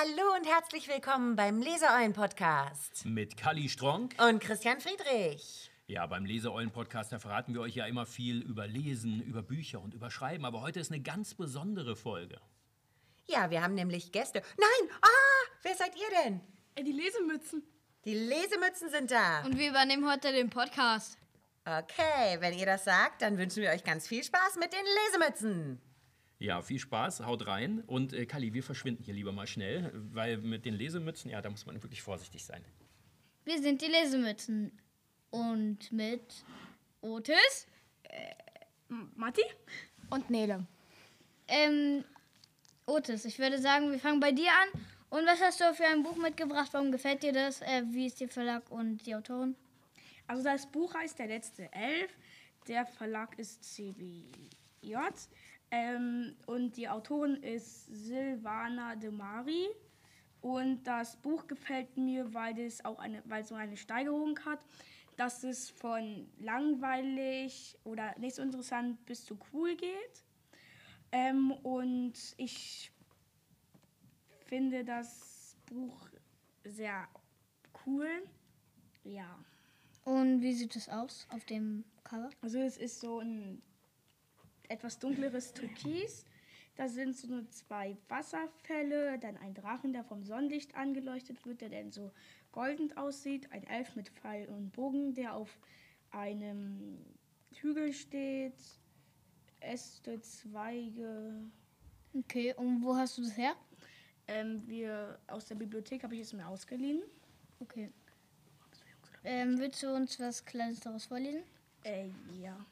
Hallo und herzlich willkommen beim Leseeulen-Podcast. Mit Kali Stronk. Und Christian Friedrich. Ja, beim Leseeulen-Podcast, da verraten wir euch ja immer viel über Lesen, über Bücher und über Schreiben. Aber heute ist eine ganz besondere Folge. Ja, wir haben nämlich Gäste. Nein! Ah! Wer seid ihr denn? Äh, die Lesemützen. Die Lesemützen sind da. Und wir übernehmen heute den Podcast. Okay, wenn ihr das sagt, dann wünschen wir euch ganz viel Spaß mit den Lesemützen. Ja, viel Spaß, haut rein. Und äh, Kali, wir verschwinden hier lieber mal schnell, weil mit den Lesemützen, ja, da muss man wirklich vorsichtig sein. Wir sind die Lesemützen. Und mit Otis, äh, Matti und Nele. Ähm, Otis, ich würde sagen, wir fangen bei dir an. Und was hast du für ein Buch mitgebracht? Warum gefällt dir das? Äh, wie ist der Verlag und die Autorin? Also das Buch heißt Der letzte Elf. Der Verlag ist CBJ. Ähm, und die Autorin ist Silvana de Mari. Und das Buch gefällt mir, weil es auch eine, weil so eine Steigerung hat, dass es von langweilig oder nicht so interessant bis zu cool geht. Ähm, und ich finde das Buch sehr cool. Ja. Und wie sieht es aus auf dem Cover? Also es ist so ein etwas dunkleres Türkis. Da sind so nur zwei Wasserfälle, dann ein Drachen, der vom Sonnenlicht angeleuchtet wird, der dann so golden aussieht, ein Elf mit Pfeil und Bogen, der auf einem Hügel steht, Äste, Zweige. Okay, und wo hast du das her? Ähm, wir aus der Bibliothek habe ich es mir ausgeliehen. Okay. Ähm, willst du uns was Kleines daraus vorlesen? Äh, ja.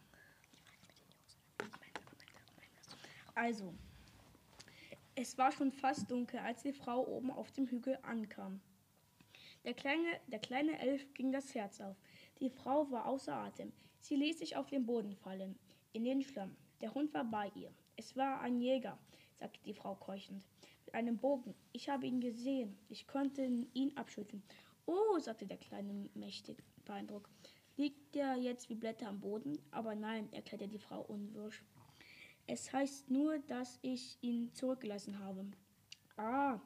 Also, es war schon fast dunkel, als die Frau oben auf dem Hügel ankam. Der kleine, der kleine Elf ging das Herz auf. Die Frau war außer Atem. Sie ließ sich auf den Boden fallen, in den Schlamm. Der Hund war bei ihr. Es war ein Jäger, sagte die Frau keuchend, mit einem Bogen. Ich habe ihn gesehen. Ich konnte ihn abschütteln. Oh, sagte der Kleine mächtig beeindruckt. Liegt er jetzt wie Blätter am Boden? Aber nein, erklärte die Frau unwirsch. Es heißt nur, dass ich ihn zurückgelassen habe. Ah,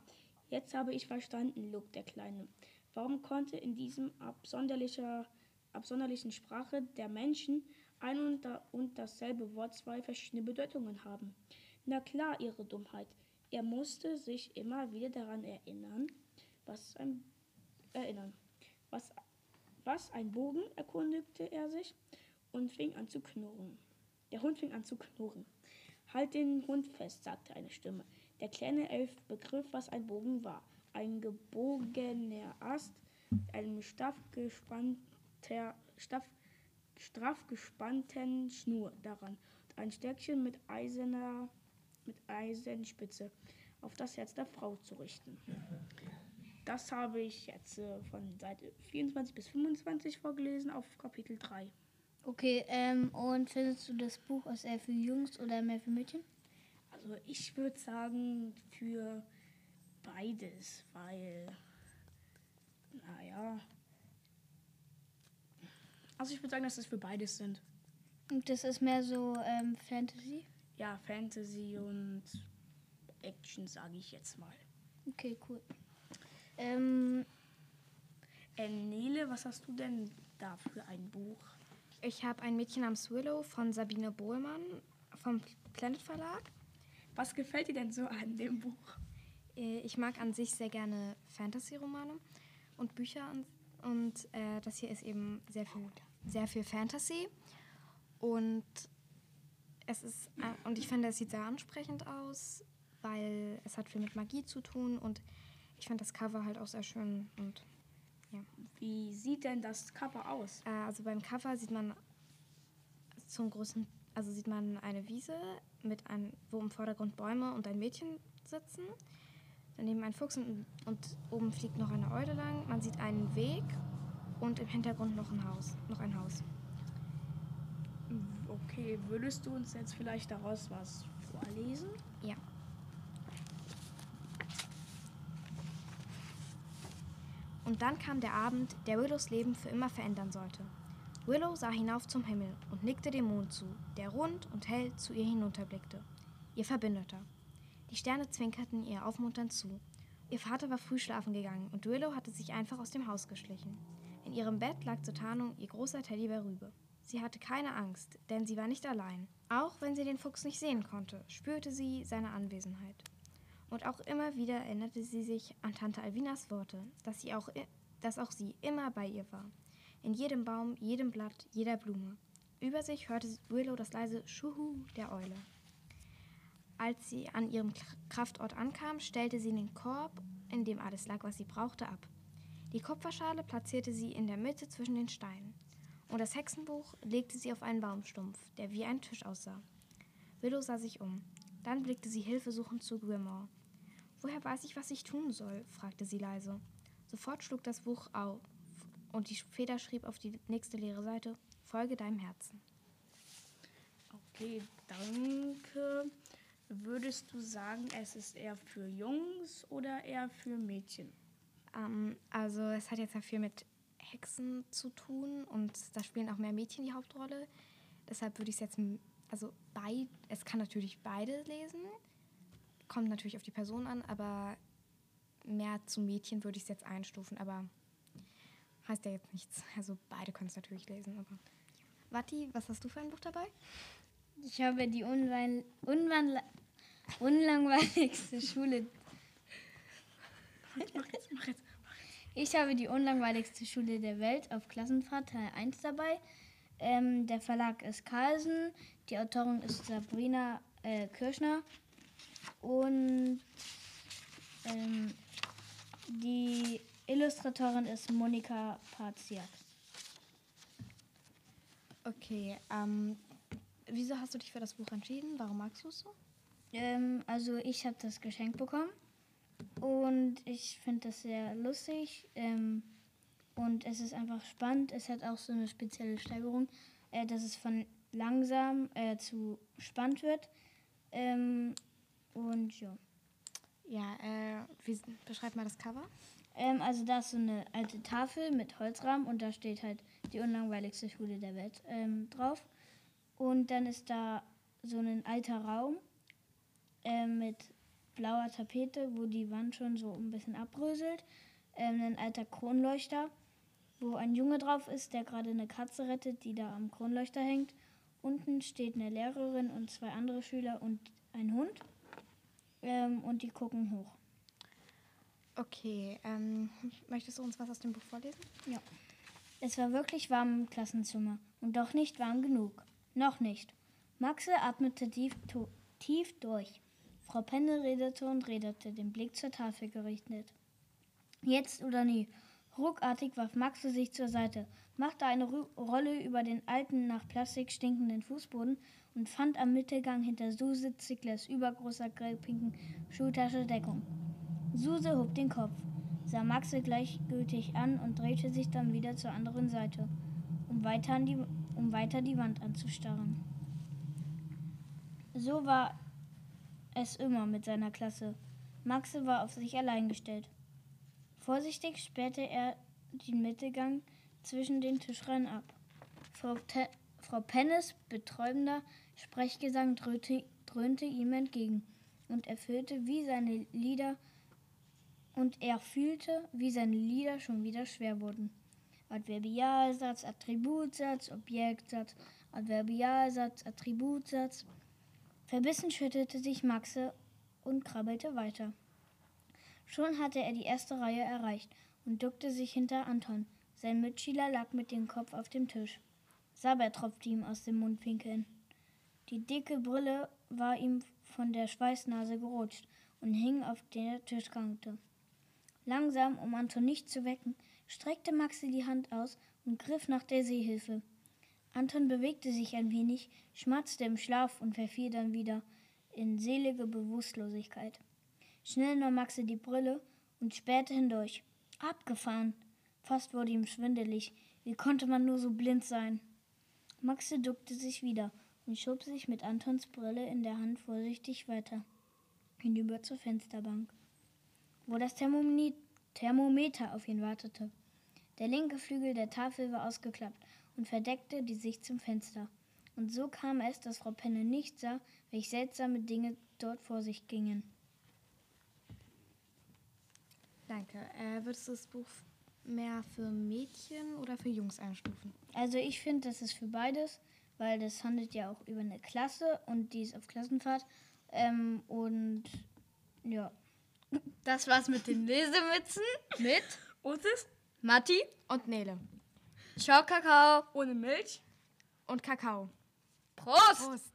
jetzt habe ich verstanden, log der Kleine. Warum konnte in diesem absonderlichen Sprache der Menschen ein und, da, und dasselbe Wort zwei verschiedene Bedeutungen haben? Na klar, ihre Dummheit. Er musste sich immer wieder daran erinnern, was ein erinnern. Was, was ein Bogen, erkundigte er sich und fing an zu knurren. Der Hund fing an zu knurren. Halt den Hund fest, sagte eine Stimme. Der kleine Elf begriff, was ein Bogen war. Ein gebogener Ast, einem straff, straff gespannten Schnur daran und ein Stöckchen mit eiserner mit Eisenspitze auf das Herz der Frau zu richten. Das habe ich jetzt äh, von Seite 24 bis 25 vorgelesen auf Kapitel 3. Okay, ähm, und findest du das Buch aus eher für Jungs oder mehr für Mädchen? Also ich würde sagen für beides, weil, naja, also ich würde sagen, dass es für beides sind. Und das ist mehr so ähm, Fantasy? Ja, Fantasy und Action, sage ich jetzt mal. Okay, cool. Ähm, äh, Nele, was hast du denn da für ein Buch? Ich habe ein Mädchen namens Willow von Sabine Bohlmann vom Planet Verlag. Was gefällt dir denn so an dem Buch? Äh, ich mag an sich sehr gerne Fantasy-Romane und Bücher. Und äh, das hier ist eben sehr viel, sehr viel Fantasy. Und es ist äh, und ich finde, es sieht sehr ansprechend aus, weil es hat viel mit Magie zu tun und ich finde das Cover halt auch sehr schön und ja. Wie sieht denn das Cover aus? Äh, also beim Cover sieht man zum großen, also sieht man eine Wiese mit ein, wo im Vordergrund Bäume und ein Mädchen sitzen. Daneben ein Fuchs und, und oben fliegt noch eine Eule lang. Man sieht einen Weg und im Hintergrund noch ein Haus, noch ein Haus. Okay, würdest du uns jetzt vielleicht daraus was vorlesen? Ja. Und dann kam der Abend, der Willows Leben für immer verändern sollte. Willow sah hinauf zum Himmel und nickte dem Mond zu, der rund und hell zu ihr hinunterblickte. Ihr Verbündeter. Die Sterne zwinkerten ihr aufmunternd zu. Ihr Vater war früh schlafen gegangen und Willow hatte sich einfach aus dem Haus geschlichen. In ihrem Bett lag zur Tarnung ihr großer Teddybär Rübe. Sie hatte keine Angst, denn sie war nicht allein. Auch wenn sie den Fuchs nicht sehen konnte, spürte sie seine Anwesenheit. Und auch immer wieder erinnerte sie sich an Tante Alvinas Worte, dass, sie auch, dass auch sie immer bei ihr war. In jedem Baum, jedem Blatt, jeder Blume. Über sich hörte Willow das leise Schuhu der Eule. Als sie an ihrem Kraftort ankam, stellte sie den Korb, in dem alles lag, was sie brauchte, ab. Die Kupferschale platzierte sie in der Mitte zwischen den Steinen. Und das Hexenbuch legte sie auf einen Baumstumpf, der wie ein Tisch aussah. Willow sah sich um. Dann blickte sie hilfesuchend zu Grimoire. Woher weiß ich, was ich tun soll? fragte sie leise. Sofort schlug das Buch auf und die Feder schrieb auf die nächste leere Seite: Folge deinem Herzen. Okay, danke. Würdest du sagen, es ist eher für Jungs oder eher für Mädchen? Ähm, also es hat jetzt ja viel mit Hexen zu tun und da spielen auch mehr Mädchen die Hauptrolle. Deshalb würde ich es jetzt, also beid, es kann natürlich beide lesen, kommt natürlich auf die Person an, aber mehr zu Mädchen würde ich es jetzt einstufen, aber heißt ja jetzt nichts. Also beide können es natürlich lesen, aber. Watti, was hast du für ein Buch dabei? Ich habe die unwein, unwann, unlangweiligste Schule. Mach jetzt, mach jetzt, Ich habe die unlangweiligste Schule der Welt auf Klassenfahrt Teil 1 dabei. Ähm, der Verlag ist Carlsen, die Autorin ist Sabrina äh, Kirschner und ähm, die Illustratorin ist Monika Parziak. Okay, ähm, wieso hast du dich für das Buch entschieden? Warum magst du es so? Ähm, also ich habe das geschenkt bekommen und ich finde das sehr lustig ähm, und es ist einfach spannend. Es hat auch so eine spezielle Steigerung, äh, dass es von langsam äh, zu spannend wird. Ähm, und ja. Ja, äh, wie, beschreib mal das Cover. Ähm, also da ist so eine alte Tafel mit Holzrahmen und da steht halt die unlangweiligste Schule der Welt ähm, drauf. Und dann ist da so ein alter Raum äh, mit blauer Tapete, wo die Wand schon so ein bisschen abröselt. Ähm, ein alter Kronleuchter, wo ein Junge drauf ist, der gerade eine Katze rettet, die da am Kronleuchter hängt. Unten steht eine Lehrerin und zwei andere Schüler und ein Hund. Ähm, und die gucken hoch. Okay, ähm, möchtest du uns was aus dem Buch vorlesen? Ja. Es war wirklich warm im Klassenzimmer und doch nicht warm genug. Noch nicht. Maxe atmete tief, tief durch. Frau Penne redete und redete, den Blick zur Tafel gerichtet. Jetzt oder nie. Ruckartig warf Maxe sich zur Seite, machte eine Ru Rolle über den alten, nach Plastik stinkenden Fußboden und fand am Mittelgang hinter Suse Zicklers übergroßer grellpinken Schuhtasche Deckung. Suse hob den Kopf, sah Maxe gleichgültig an und drehte sich dann wieder zur anderen Seite, um weiter, die, um weiter die Wand anzustarren. So war es immer mit seiner Klasse. Maxe war auf sich allein gestellt. Vorsichtig sperrte er den Mittelgang zwischen den Tischreihen ab. Frau, Te Frau Pennes betäubender Sprechgesang dröhnte, dröhnte ihm entgegen und erfüllte wie seine Lieder und er fühlte, wie seine Lieder schon wieder schwer wurden. Adverbialsatz, Attributsatz, Objektsatz, Adverbialsatz, Attributsatz. Verbissen schüttelte sich Maxe und krabbelte weiter. Schon hatte er die erste Reihe erreicht und duckte sich hinter Anton. Sein Mitschüler lag mit dem Kopf auf dem Tisch. Sabber tropfte ihm aus dem Mundwinkeln. Die dicke Brille war ihm von der Schweißnase gerutscht und hing auf der Tischkante. Langsam, um Anton nicht zu wecken, streckte Maxi die Hand aus und griff nach der Seehilfe. Anton bewegte sich ein wenig, schmatzte im Schlaf und verfiel dann wieder in selige Bewusstlosigkeit. Schnell nahm Maxi die Brille und sperrte hindurch. Abgefahren! Fast wurde ihm schwindelig. Wie konnte man nur so blind sein? Maxi duckte sich wieder und schob sich mit Antons Brille in der Hand vorsichtig weiter hinüber zur Fensterbank wo das Thermometer auf ihn wartete. Der linke Flügel der Tafel war ausgeklappt und verdeckte die Sicht zum Fenster. Und so kam es, dass Frau Penne nicht sah, welch seltsame Dinge dort vor sich gingen. Danke. Äh, würdest du das Buch mehr für Mädchen oder für Jungs einstufen? Also ich finde, das ist für beides, weil das handelt ja auch über eine Klasse und die ist auf Klassenfahrt. Ähm, und ja. Das war's mit den Lesemützen. Mit Otis Matti. Und Nele. Ciao, Kakao. ohne Milch. Und Kakao. Prost. Prost.